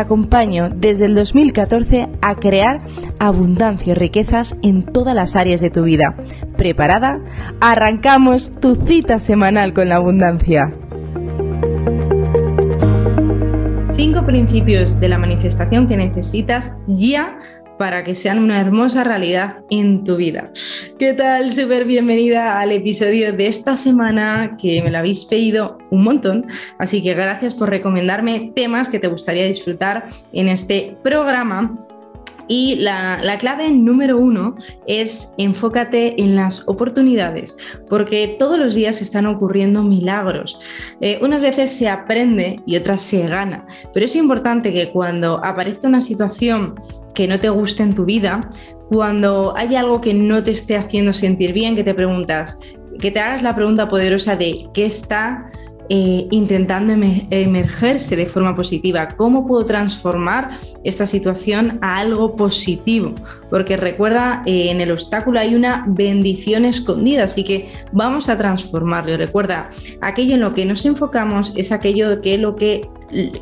acompaño desde el 2014 a crear abundancia y riquezas en todas las áreas de tu vida. ¿Preparada? Arrancamos tu cita semanal con la abundancia. Cinco principios de la manifestación que necesitas ya para que sean una hermosa realidad en tu vida. ¿Qué tal? Súper bienvenida al episodio de esta semana que me lo habéis pedido un montón, así que gracias por recomendarme temas que te gustaría disfrutar en este programa y la, clave número uno es enfócate en las oportunidades, porque todos los días están ocurriendo milagros. Eh, unas veces se aprende y otras se gana, pero es importante que cuando aparezca una situación que no te guste en tu vida, cuando hay algo que no te esté haciendo sentir bien, que te preguntas, que te hagas la pregunta poderosa de qué está eh, intentando emergerse de forma positiva. ¿Cómo puedo transformar esta situación a algo positivo? Porque recuerda, eh, en el obstáculo hay una bendición escondida, así que vamos a transformarlo. Recuerda, aquello en lo que nos enfocamos es aquello que lo que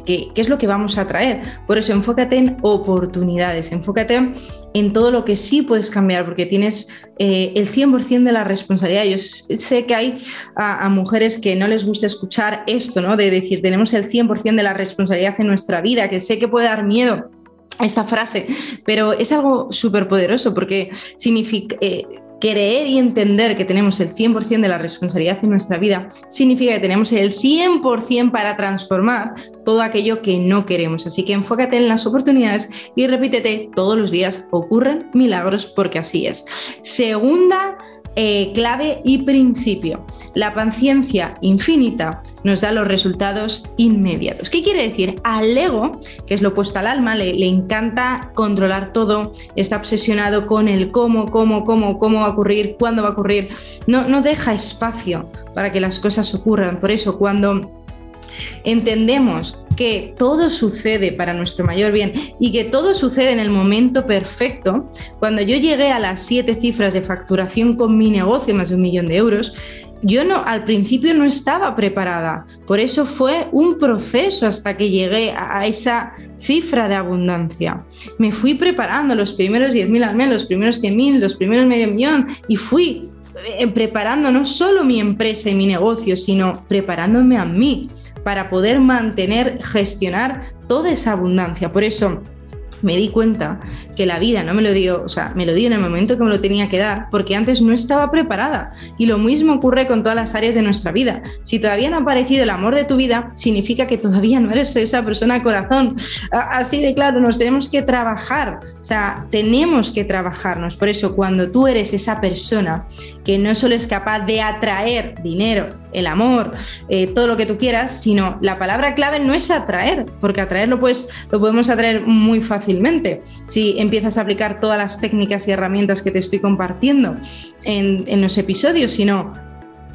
qué, es lo que vamos a traer. Por eso enfócate en oportunidades, enfócate en todo lo que sí puedes cambiar, porque tienes eh, el 100% de la responsabilidad. Yo sé que hay a, mujeres que no les gusta escuchar esto, ¿no? De decir, tenemos el 100% de la responsabilidad en nuestra vida, que sé que puede dar miedo esta frase, pero es algo súper poderoso porque significa, eh, creer y entender que tenemos el 100% de la responsabilidad en nuestra vida significa que tenemos el 100% para transformar todo aquello que no queremos. Así que enfócate en las oportunidades y repítete todos los días, ocurren milagros porque así es. Segunda eh, clave y principio. La paciencia infinita nos da los resultados inmediatos. ¿Qué quiere decir? Al ego, que es lo opuesto al alma, le, encanta controlar todo, está obsesionado con el cómo, cómo, cómo, cómo va a ocurrir, cuándo va a ocurrir. No, no deja espacio para que las cosas ocurran. Por eso, cuando entendemos que todo sucede para nuestro mayor bien y que todo sucede en el momento perfecto, cuando yo llegué a las siete cifras de facturación con mi negocio, más de un millón de euros, yo no, al principio no estaba preparada. Por eso fue un proceso hasta que llegué a, esa cifra de abundancia. Me fui preparando los primeros 10.000 al mes, los primeros 100.000, los primeros medio millón y fui eh, preparando no solo mi empresa y mi negocio, sino preparándome a mí para poder mantener, gestionar toda esa abundancia. Por eso me di cuenta que la vida no me lo dio, o sea, me lo dio en el momento que me lo tenía que dar, porque antes no estaba preparada. Y lo mismo ocurre con todas las áreas de nuestra vida. Si todavía no ha aparecido el amor de tu vida, significa que todavía no eres esa persona corazón. Así de claro, nos tenemos que trabajar, o sea, tenemos que trabajarnos. Por eso, cuando tú eres esa persona que no solo es capaz de atraer dinero, el amor, eh, todo lo que tú quieras, sino la palabra clave no es atraer, porque atraerlo pues lo podemos atraer muy fácilmente si empiezas a aplicar todas las técnicas y herramientas que te estoy compartiendo en, en los episodios, sino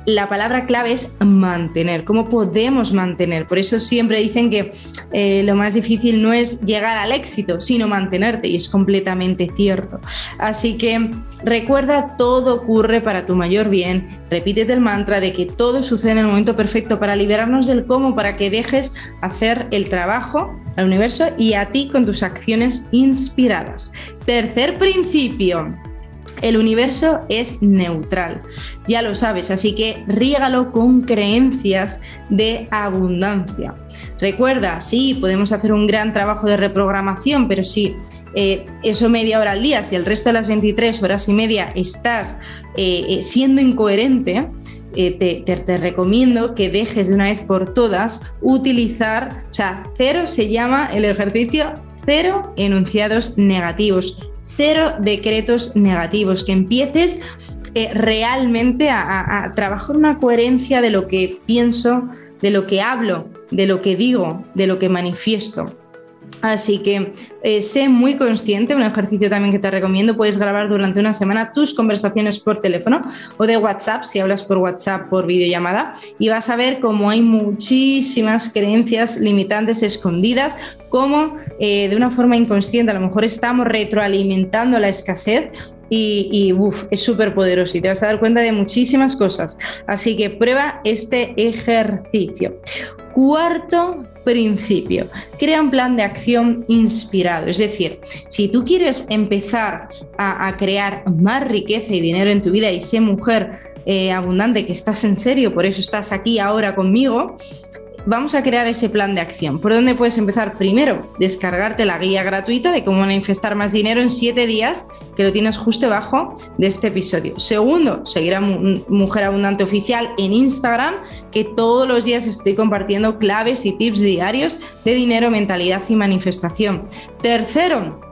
la palabra clave es mantener. ¿Cómo podemos mantener? Por eso siempre dicen que eh, lo más difícil no es llegar al éxito, sino mantenerte. Y es completamente cierto. Así que recuerda, todo ocurre para tu mayor bien. Repítete el mantra de que todo sucede en el momento perfecto para liberarnos del cómo, para que dejes hacer el trabajo al universo y a ti con tus acciones inspiradas. Tercer principio el universo es neutral, ya lo sabes, así que rígalo con creencias de abundancia. Recuerda, sí, podemos hacer un gran trabajo de reprogramación, pero si eh, eso media hora al día, si el resto de las 23 horas y media estás eh, eh, siendo incoherente, te, te, recomiendo que dejes de una vez por todas utilizar, o sea, cero se llama el ejercicio cero enunciados negativos cero decretos negativos, que empieces eh, realmente a, trabajar una coherencia de lo que pienso, de lo que hablo, de lo que digo, de lo que manifiesto. Así que eh, sé muy consciente, un ejercicio también que te recomiendo, puedes grabar durante una semana tus conversaciones por teléfono o de WhatsApp, si hablas por WhatsApp, por videollamada, y vas a ver cómo hay muchísimas creencias limitantes escondidas, cómo eh, de una forma inconsciente a lo mejor estamos retroalimentando la escasez y, es súper poderoso y te vas a dar cuenta de muchísimas cosas. Así que prueba este ejercicio. Cuarto principio, crea un plan de acción inspirado. Es decir, si tú quieres empezar a, crear más riqueza y dinero en tu vida y ser mujer eh, abundante, que estás en serio, por eso estás aquí ahora conmigo, vamos a crear ese plan de acción. ¿Por dónde puedes empezar? Primero, descargarte la guía gratuita de cómo manifestar más dinero en siete días, que lo tienes justo debajo de este episodio. Segundo, seguir a Mujer Abundante Oficial en Instagram, que todos los días estoy compartiendo claves y tips diarios de dinero, mentalidad y manifestación. Tercero,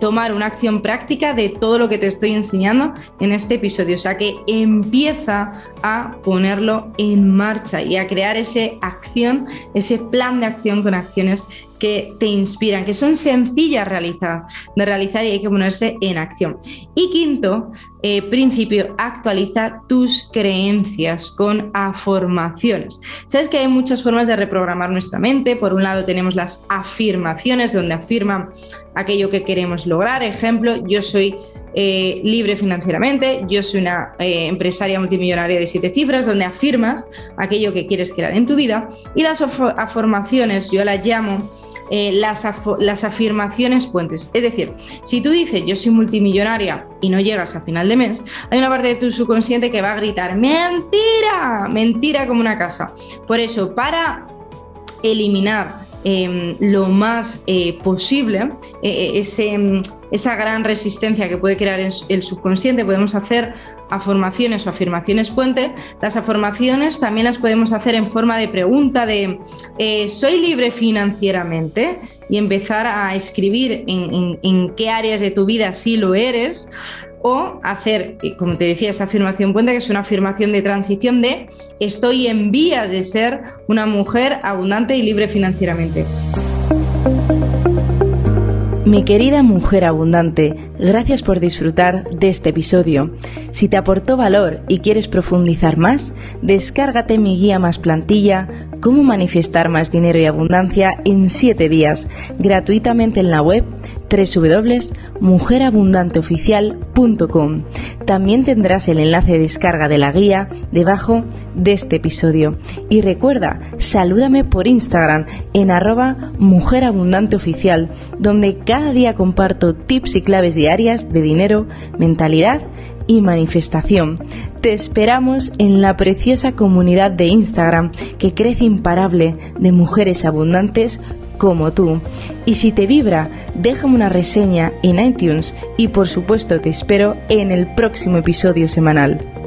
tomar una acción práctica de todo lo que te estoy enseñando en este episodio. O sea que empieza a ponerlo en marcha y a crear ese acción, ese plan de acción con acciones que te inspiran, que son sencillas de realizar y hay que ponerse en acción. Y quinto, eh, principio, actualiza tus creencias con afirmaciones. Sabes que hay muchas formas de reprogramar nuestra mente. Por un lado tenemos las afirmaciones, donde afirman aquello que queremos lograr. Ejemplo, yo soy eh, libre financieramente, yo soy una eh, empresaria multimillonaria de siete cifras, donde afirmas aquello que quieres crear en tu vida. Y las afirmaciones, yo las llamo eh, las, las, afirmaciones puentes. Es decir, si tú dices yo soy multimillonaria y no llegas a final de mes, hay una parte de tu subconsciente que va a gritar mentira, mentira como una casa. Por eso, para eliminar em, lo más eh, posible eh, ese, esa gran resistencia que puede crear el subconsciente, podemos hacer afirmaciones o afirmaciones puente, las afirmaciones también las podemos hacer en forma de pregunta de eh, ¿soy libre financieramente? y empezar a escribir en, qué áreas de tu vida sí lo eres o hacer, como te decía, esa afirmación puente, que es una afirmación de transición de estoy en vías de ser una mujer abundante y libre financieramente. Mi querida mujer abundante, gracias por disfrutar de este episodio. Si te aportó valor y quieres profundizar más, descárgate mi guía más plantilla, cómo manifestar más dinero y abundancia en 7 días, gratuitamente en la web www.mujerabundanteoficial.com. También tendrás el enlace de descarga de la guía debajo de este episodio. Y recuerda, salúdame por Instagram en arroba mujerabundanteoficial, donde cada día comparto tips y claves diarias de dinero, mentalidad y manifestación. Te esperamos en la preciosa comunidad de Instagram que crece imparable de mujeres abundantes como tú. Y si te vibra, déjame una reseña en iTunes y por supuesto te espero en el próximo episodio semanal.